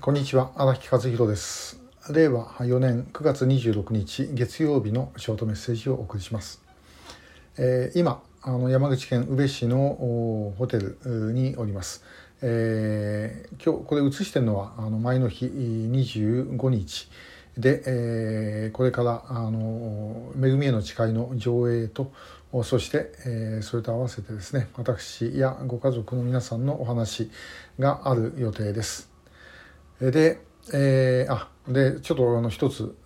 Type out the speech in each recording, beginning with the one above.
こんにちは荒木和弘です。令和4年9月26日月曜日のショートメッセージをお送りします、えー、今あの山口県宇部市のホテルにおります、えー、今日これ映してるのはあの前の日25日で、えー、これからあの「恵みへの誓い」の上映とそして、えー、それと合わせてですね私やご家族の皆さんのお話がある予定です。で、えー、あでちょっとあの一つ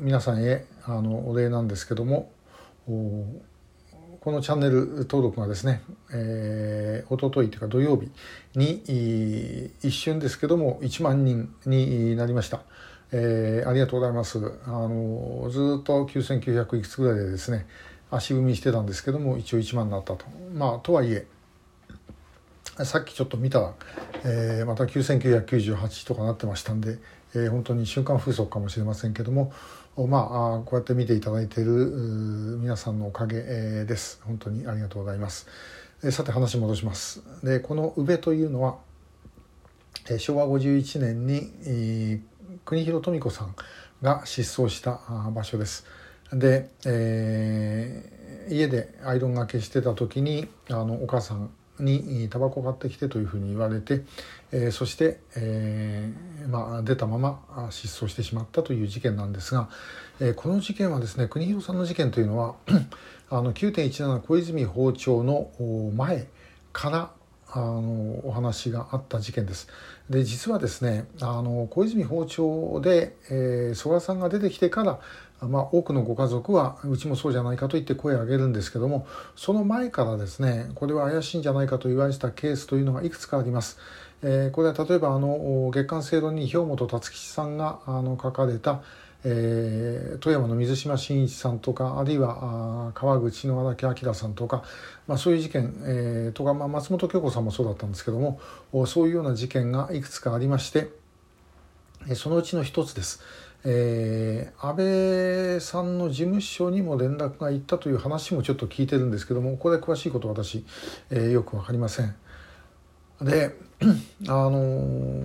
皆さんへあのお礼なんですけどもこのチャンネル登録がですね、えー、おとといというか土曜日に一瞬ですけども1万人になりました。えー、ありがとうございます。あのずっと9900いくつぐらいでですね足踏みしてたんですけども一応1万になったと。まあとはいえさっきちょっと見たら、えー、また9998とかなってましたんで、えー、本当に瞬間風速かもしれませんけどもまあこうやって見ていただいている皆さんのおかげ、えー、です。本当にありがとうございます、えー、さて話戻します。でこの宇部というのは、えー、昭和51年に、えー、国広富子さんが失踪した場所です。で、えー、家でアイロンがけしてた時にあのお母さんにタバコ買ってきてというふうに言われて、えー、そして、えー、まあ、出たまま失踪してしまったという事件なんですが、えー、この事件はですね国広さんの事件というのは あの9.17小泉訪朝の前からあのお話があった事件です。で実はですねあの小泉訪朝で、えー、曽我さんが出てきてからまあ、多くのご家族はうちもそうじゃないかと言って声を上げるんですけどもその前からですねこれは怪しいんじゃないかと言われてたケースというのがいくつかあります。えー、これは例えばあの月刊正論に兵本達吉さんがあの書かれた、えー、富山の水島新一さんとかあるいは川口の荒木明さんとか、まあ、そういう事件、えー、とか、まあ、松本京子さんもそうだったんですけどもそういうような事件がいくつかありましてそのうちの一つです。えー、安倍さんの事務所にも連絡が行ったという話もちょっと聞いてるんですけどもこれ詳しいこと私、えー、よく分かりません。で あの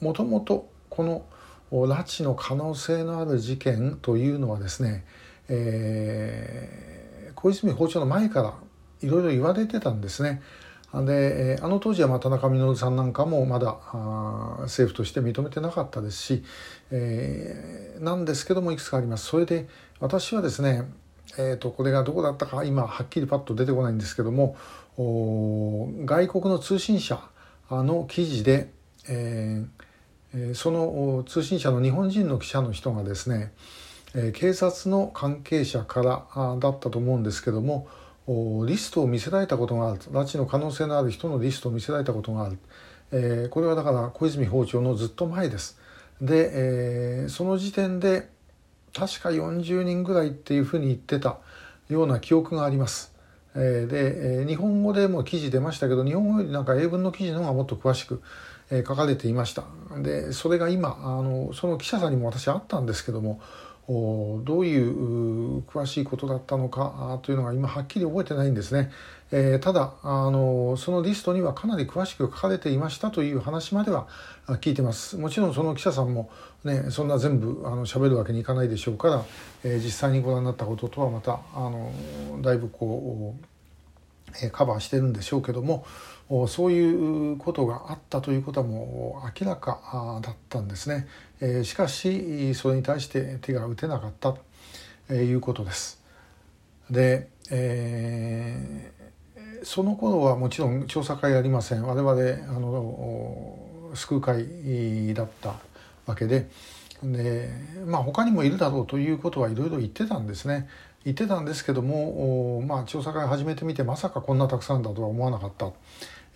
もともとこの拉致の可能性のある事件というのはですね、えー、小泉訪朝の前からいろいろ言われてたんですね。であの当時はまあ田中稔さんなんかもまだ政府として認めてなかったですし、えー、なんですけどもいくつかあります。それで私はですね、えー、とこれがどこだったか今はっきりパッと出てこないんですけども外国の通信社の記事で、えー、その通信社の日本人の記者の人がですね警察の関係者からだったと思うんですけどもリストを見せられたことがある。拉致の可能性のある人のリストを見せられたことがある、えー、これはだから小泉訪朝のずっと前です。で、えー、その時点で確か40人ぐらいっていうふうに言ってたような記憶があります。えー、で、日本語でも記事出ましたけど日本語よりなんか英文の記事の方がもっと詳しく、え、書かれていました。でそれが今あのその記者さんにも私会ったんですけどもどういう詳しいことだったのかというのが今はっきり覚えてないんですね。えー、ただあのそのリストにはかなり詳しく書かれていましたという話までは聞いてますもちろんその記者さんも、ね、そんな全部あの喋るわけにいかないでしょうから、えー、実際にご覧になったこととはまたあのだいぶこう、カバーしてるんでしょうけどもそういうことがあったということはもう明らかだったんですね。えしかしそれに対して手が打てなかったということです。で、えー、その頃はもちろん調査会ありません我々あの救う会だったわけでで、まあ、他にもいるだろうということはいろいろ言ってたんですね。言ってたんですけども、まあ、調査会始めてみてまさかこんなたくさんだとは思わなかった。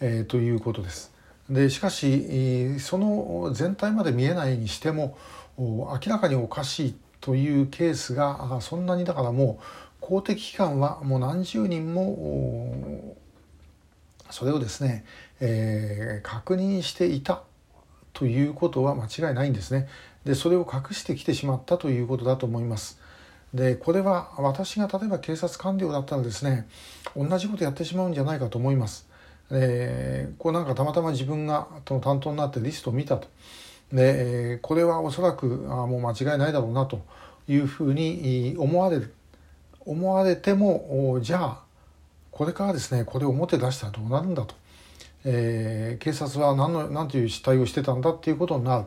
えー、ということです。でしかしその全体まで見えないにしても明らかにおかしいというケースがそんなにだからもう公的機関はもう何十人もそれをですね、えー、確認していたということは間違いないんですね。でそれを隠してきてしまったということだと思います。でこれは私が例えば警察官僚だったらですね同じことやってしまうんじゃないかと思います。えー、こうなんかたまたま自分がその担当になってリストを見たと。でこれはおそらくあもう間違いないだろうなというふうに思われる思われてもじゃあこれからですねこれを表出したらどうなるんだと、えー、警察は何の何という失態をしてたんだっていうことになる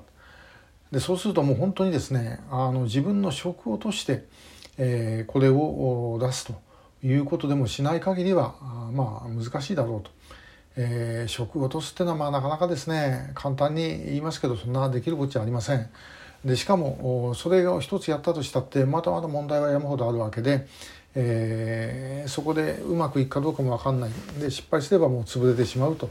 でそうするともう本当にですねあの自分の職を落として、えー、これを出すということでもしない限りはまあ難しいだろうと。えー、職を落とすっていうのはまあなかなかですね簡単に言いますけどそんなできるこっちゃありません。でしかもそれを一つやったとしたってまだまだ問題は山ほどあるわけで、えー、そこでうまくいくかどうかも分かんないで失敗すればもう潰れてしまうと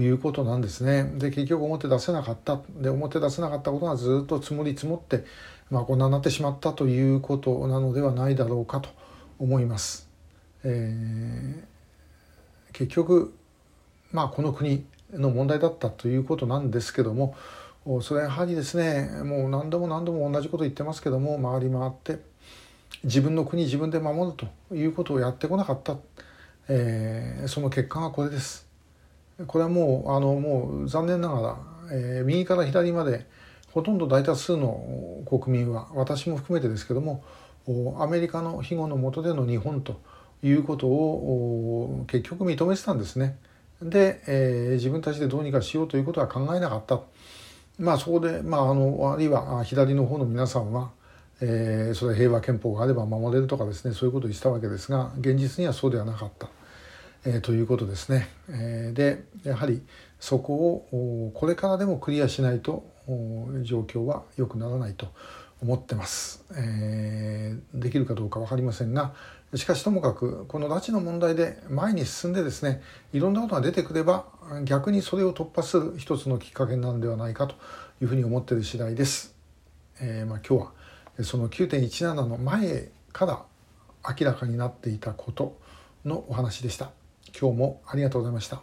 いうことなんですね。で結局表出せなかったで表出せなかったことがずっと積もり積もって、まあ、こんなになってしまったということなのではないだろうかと思います。えー、結局まあこの国の問題だったということなんですけどもそれはやはりですねもう何度も何度も同じこと言ってますけども回り回って自分の国自分で守るということをやってこなかった、えー、その結果がこれです。これはもうあのもう残念ながら、えー、右から左までほとんど大多数の国民は私も含めてですけどもアメリカの庇護の下での日本ということを結局認めてたんですね。で、えー、自分たちでどうにかしようということは考えなかった。まあそこで、まあ、あのあるいは左の方の皆さんは、えー、それ平和憲法があれば守れるとかですねそういうことをしたわけですが現実にはそうではなかった、えー、ということですね。えー、でやはりそこをこれからでもクリアしないと状況は良くならないと思ってます、えー、できるかどうか分かりませんがしかしともかくこの拉致の問題で前に進んでですねいろんなことが出てくれば逆にそれを突破する一つのきっかけなんではないかというふうに思っている次第です。えー、まあ、今日はその9.17の前から明らかになっていたことのお話でした。今日もありがとうございました。